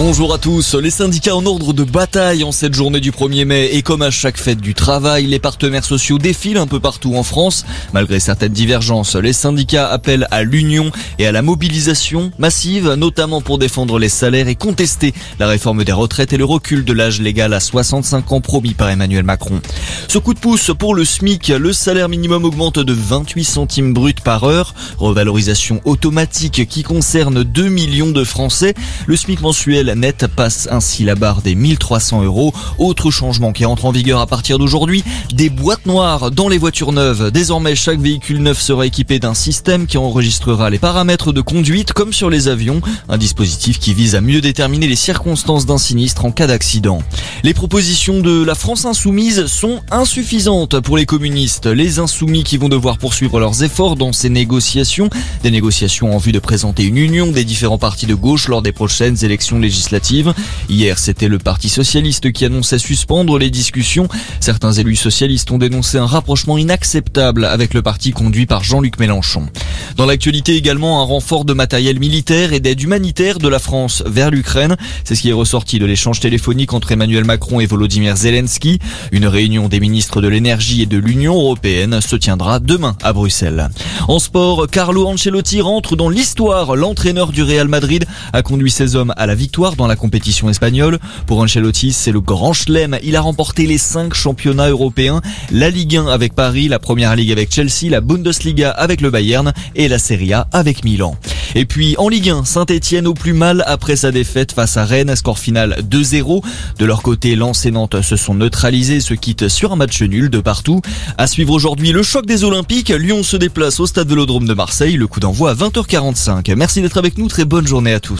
Bonjour à tous. Les syndicats en ordre de bataille en cette journée du 1er mai et comme à chaque fête du travail, les partenaires sociaux défilent un peu partout en France. Malgré certaines divergences, les syndicats appellent à l'union et à la mobilisation massive, notamment pour défendre les salaires et contester la réforme des retraites et le recul de l'âge légal à 65 ans promis par Emmanuel Macron. Ce coup de pouce pour le SMIC, le salaire minimum augmente de 28 centimes bruts par heure, revalorisation automatique qui concerne 2 millions de Français. Le SMIC mensuel net passe ainsi la barre des 1300 euros. Autre changement qui entre en vigueur à partir d'aujourd'hui, des boîtes noires dans les voitures neuves. Désormais, chaque véhicule neuf sera équipé d'un système qui enregistrera les paramètres de conduite comme sur les avions. Un dispositif qui vise à mieux déterminer les circonstances d'un sinistre en cas d'accident. Les propositions de la France insoumise sont insuffisantes pour les communistes. Les insoumis qui vont devoir poursuivre leurs efforts dans ces négociations. Des négociations en vue de présenter une union des différents partis de gauche lors des prochaines élections législatives Hier, c'était le Parti socialiste qui annonçait suspendre les discussions. Certains élus socialistes ont dénoncé un rapprochement inacceptable avec le parti conduit par Jean-Luc Mélenchon. Dans l'actualité également, un renfort de matériel militaire et d'aide humanitaire de la France vers l'Ukraine. C'est ce qui est ressorti de l'échange téléphonique entre Emmanuel Macron et Volodymyr Zelensky. Une réunion des ministres de l'énergie et de l'Union européenne se tiendra demain à Bruxelles. En sport, Carlo Ancelotti rentre dans l'histoire. L'entraîneur du Real Madrid a conduit ses hommes à la victoire dans la compétition espagnole. Pour Ancelotti, c'est le grand chelem. Il a remporté les cinq championnats européens, la Ligue 1 avec Paris, la Première Ligue avec Chelsea, la Bundesliga avec le Bayern la Serie A avec Milan. Et puis en Ligue 1, Saint-Etienne au plus mal après sa défaite face à Rennes, score final 2-0. De leur côté, Lens et Nantes se sont neutralisés, se quittent sur un match nul de partout. À suivre aujourd'hui le choc des Olympiques. Lyon se déplace au stade Vélodrome de Marseille. Le coup d'envoi à 20h45. Merci d'être avec nous. Très bonne journée à tous.